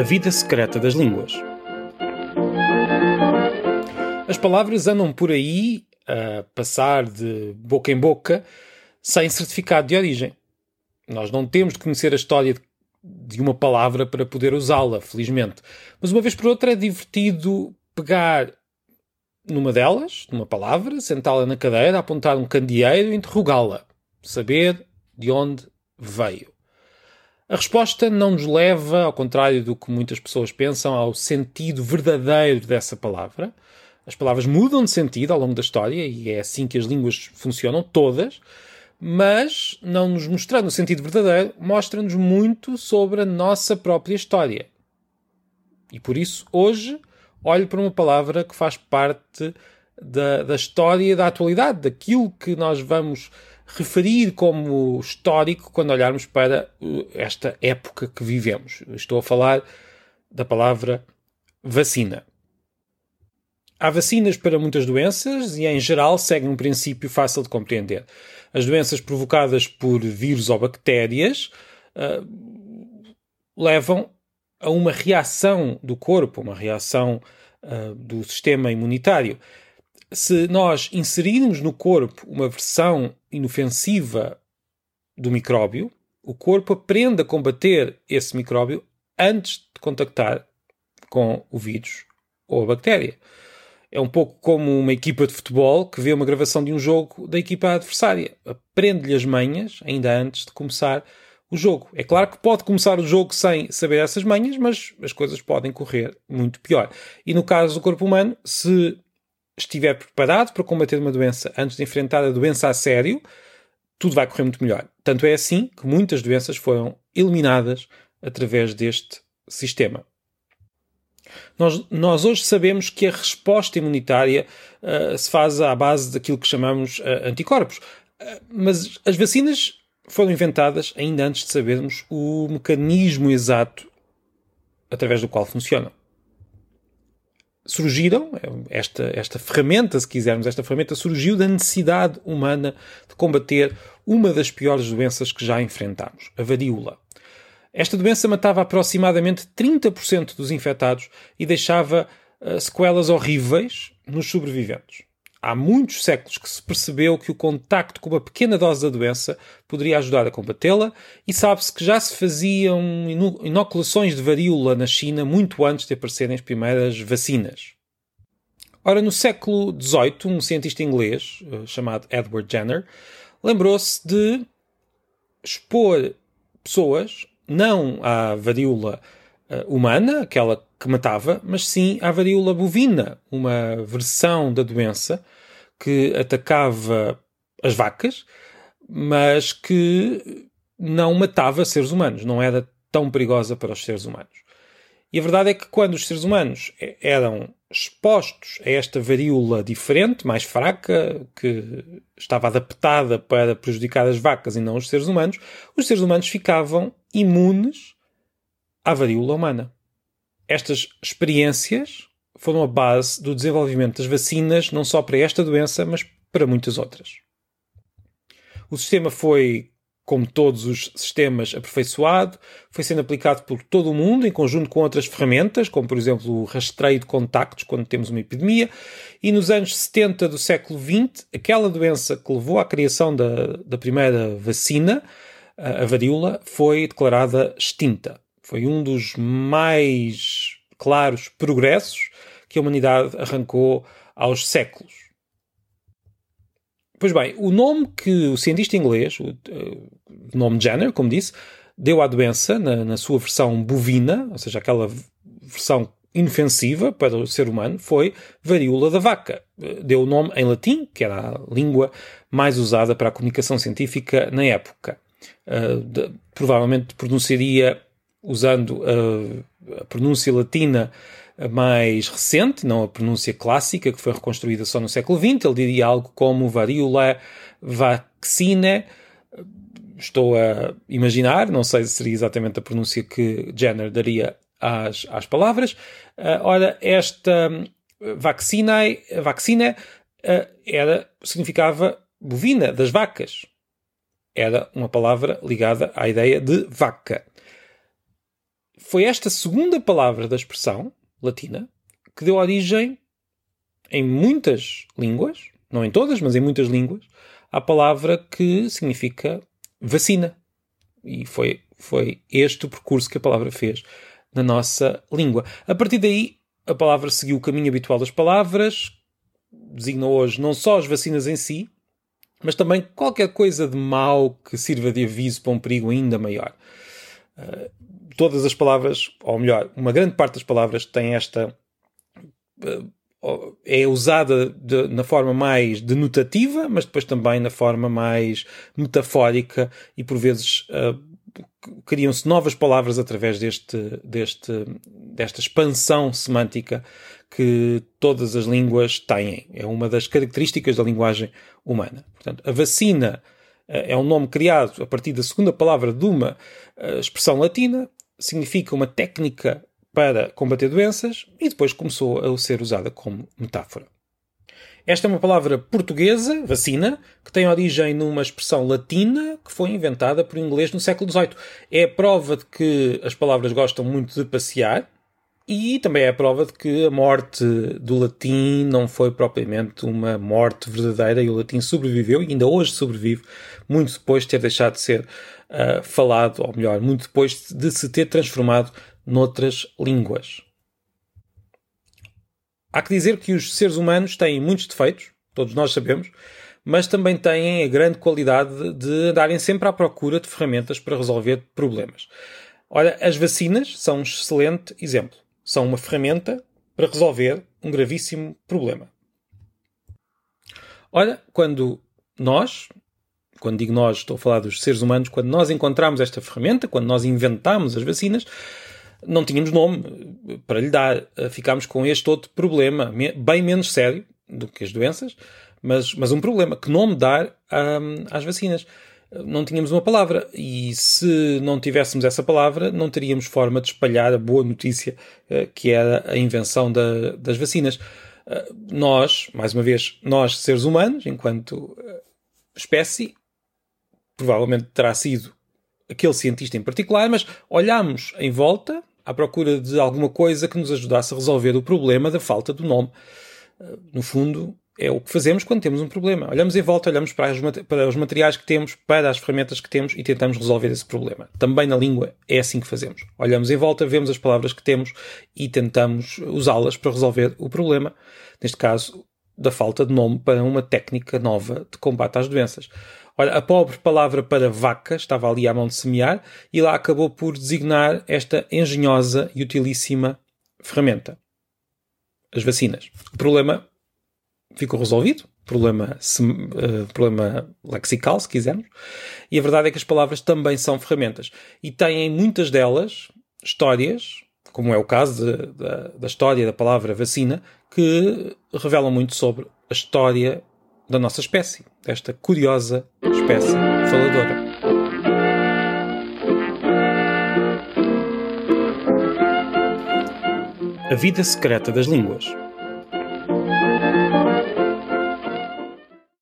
A vida secreta das línguas. As palavras andam por aí a passar de boca em boca sem certificado de origem. Nós não temos de conhecer a história de uma palavra para poder usá-la, felizmente. Mas uma vez por outra é divertido pegar numa delas, numa palavra, sentá-la na cadeira, apontar um candeeiro e interrogá-la. Saber de onde veio. A resposta não nos leva, ao contrário do que muitas pessoas pensam, ao sentido verdadeiro dessa palavra. As palavras mudam de sentido ao longo da história e é assim que as línguas funcionam, todas, mas não nos mostrando o sentido verdadeiro, mostra-nos muito sobre a nossa própria história. E por isso, hoje, olho para uma palavra que faz parte da, da história da atualidade, daquilo que nós vamos referir como histórico quando olharmos para uh, esta época que vivemos. Estou a falar da palavra vacina. Há vacinas para muitas doenças e, em geral, seguem um princípio fácil de compreender. As doenças provocadas por vírus ou bactérias uh, levam a uma reação do corpo, uma reação uh, do sistema imunitário se nós inserirmos no corpo uma versão inofensiva do micróbio, o corpo aprende a combater esse micróbio antes de contactar com o vírus ou a bactéria. É um pouco como uma equipa de futebol que vê uma gravação de um jogo da equipa adversária. Aprende-lhe as manhas ainda antes de começar o jogo. É claro que pode começar o jogo sem saber essas manhas, mas as coisas podem correr muito pior. E no caso do corpo humano, se estiver preparado para combater uma doença antes de enfrentar a doença a sério, tudo vai correr muito melhor. Tanto é assim que muitas doenças foram eliminadas através deste sistema. Nós, nós hoje sabemos que a resposta imunitária uh, se faz à base daquilo que chamamos uh, anticorpos. Uh, mas as vacinas foram inventadas ainda antes de sabermos o mecanismo exato através do qual funcionam surgiram, esta, esta ferramenta, se quisermos, esta ferramenta surgiu da necessidade humana de combater uma das piores doenças que já enfrentamos, a varíola. Esta doença matava aproximadamente 30% dos infectados e deixava uh, sequelas horríveis nos sobreviventes. Há muitos séculos que se percebeu que o contacto com uma pequena dose da doença poderia ajudar a combatê-la e sabe-se que já se faziam inoculações de varíola na China muito antes de aparecerem as primeiras vacinas. Ora, no século XVIII, um cientista inglês eh, chamado Edward Jenner lembrou-se de expor pessoas não à varíola uh, humana, aquela que matava, mas sim à varíola bovina, uma versão da doença que atacava as vacas, mas que não matava seres humanos, não era tão perigosa para os seres humanos. E a verdade é que quando os seres humanos eram expostos a esta varíola diferente, mais fraca, que estava adaptada para prejudicar as vacas e não os seres humanos, os seres humanos ficavam imunes à varíola humana. Estas experiências foram a base do desenvolvimento das vacinas, não só para esta doença, mas para muitas outras. O sistema foi, como todos os sistemas, aperfeiçoado, foi sendo aplicado por todo o mundo, em conjunto com outras ferramentas, como por exemplo o rastreio de contactos quando temos uma epidemia, e nos anos 70 do século XX, aquela doença que levou à criação da, da primeira vacina, a varíola, foi declarada extinta. Foi um dos mais claros progressos que a humanidade arrancou aos séculos. Pois bem, o nome que o cientista inglês, o, uh, nome Jenner, como disse, deu à doença na, na, sua versão bovina, ou seja, aquela versão inofensiva para o ser humano, foi varíola da vaca. Deu o nome em latim, que era a língua mais usada para a comunicação científica na época. Uh, de, provavelmente pronunciaria usando a, a pronúncia latina mais recente, não a pronúncia clássica, que foi reconstruída só no século XX. Ele diria algo como varíola vaccine. Estou a imaginar, não sei se seria exatamente a pronúncia que Jenner daria às, às palavras. Uh, ora, esta vacina, vacina uh, era, significava bovina, das vacas. Era uma palavra ligada à ideia de vaca foi esta segunda palavra da expressão latina que deu origem, em muitas línguas, não em todas, mas em muitas línguas, à palavra que significa vacina. E foi, foi este o percurso que a palavra fez na nossa língua. A partir daí, a palavra seguiu o caminho habitual das palavras, designa hoje não só as vacinas em si, mas também qualquer coisa de mal que sirva de aviso para um perigo ainda maior. Todas as palavras, ou melhor, uma grande parte das palavras tem esta. Uh, é usada de, na forma mais denotativa, mas depois também na forma mais metafórica e por vezes uh, criam-se novas palavras através deste, deste, desta expansão semântica que todas as línguas têm. É uma das características da linguagem humana. Portanto, a vacina eh, é um nome criado a partir da segunda palavra de uma eh, expressão latina, significa uma técnica para combater doenças e depois começou a ser usada como metáfora. Esta é uma palavra portuguesa, vacina, que tem origem numa expressão latina que foi inventada por inglês no século XVIII. É prova de que as palavras gostam muito de passear e também é a prova de que a morte do latim não foi propriamente uma morte verdadeira e o latim sobreviveu e ainda hoje sobrevive, muito depois de ter deixado de ser uh, falado, ou melhor, muito depois de se ter transformado noutras línguas. Há que dizer que os seres humanos têm muitos defeitos, todos nós sabemos, mas também têm a grande qualidade de andarem sempre à procura de ferramentas para resolver problemas. Olha, as vacinas são um excelente exemplo. São uma ferramenta para resolver um gravíssimo problema. Olha, quando nós, quando digo nós, estou a falar dos seres humanos, quando nós encontramos esta ferramenta, quando nós inventamos as vacinas, não tínhamos nome para lhe dar. Ficámos com este outro problema, bem menos sério do que as doenças, mas, mas um problema. Que nome dar um, às vacinas? Não tínhamos uma palavra. E se não tivéssemos essa palavra, não teríamos forma de espalhar a boa notícia uh, que era a invenção da, das vacinas. Uh, nós, mais uma vez, nós, seres humanos, enquanto uh, espécie, provavelmente terá sido aquele cientista em particular, mas olhamos em volta à procura de alguma coisa que nos ajudasse a resolver o problema da falta do nome. Eh, no fundo, é o que fazemos quando temos um problema. Olhamos em volta, olhamos para, as, para, os materiais que temos, para as ferramentas que temos e tentamos resolver esse problema. Também na língua é assim que fazemos. Olhamos em volta, vemos as palavras que temos e tentamos usá-las para resolver o problema. Neste caso, da falta de nome para uma técnica nova de combate às doenças. Olha, a pobre palavra para vaca estava ali à mão de semear e lá acabou por designar esta engenhosa e utilíssima ferramenta. As vacinas. O problema ficou resolvido. Problema, uh, problema lexical, se quisermos. E a verdade é que as palavras também são ferramentas. E têm muitas delas histórias, como é o caso de, da história da palavra vacina, que revelam muito sobre a história da nossa espécie, desta curiosa espécie faladora. A vida secreta das línguas.